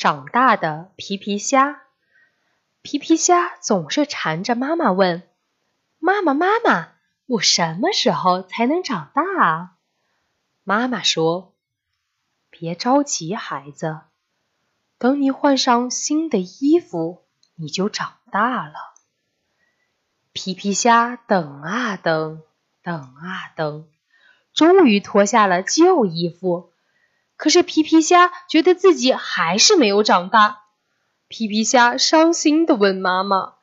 长大的皮皮虾。皮皮虾总是缠着妈妈问：“妈妈，妈妈，我什么时候才能长大啊？”妈妈说：“别着急，孩子，等你换上新的衣服，你就长大了。”皮皮虾等啊等，等啊等，终于脱下了旧衣服。可是皮皮虾觉得自己还是没有长大。皮皮虾伤心地问妈妈：“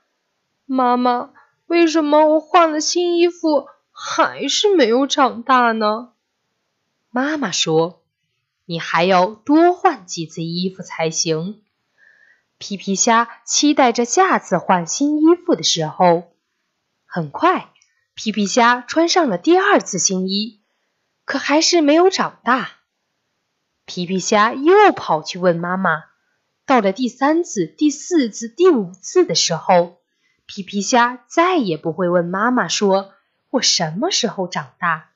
妈妈，为什么我换了新衣服还是没有长大呢？”妈妈说：“你还要多换几次衣服才行。”皮皮虾期待着下次换新衣服的时候。很快，皮皮虾穿上了第二次新衣，可还是没有长大。皮皮虾又跑去问妈妈。到了第三次、第四次、第五次的时候，皮皮虾再也不会问妈妈说：“我什么时候长大？”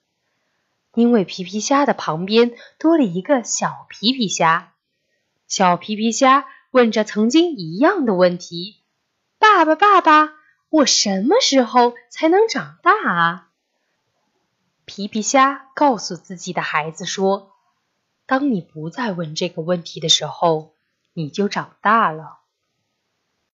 因为皮皮虾的旁边多了一个小皮皮虾。小皮皮虾问着曾经一样的问题：“爸爸，爸爸，我什么时候才能长大啊？”皮皮虾告诉自己的孩子说：“当你不再问这个问题的时候。”你就长大了。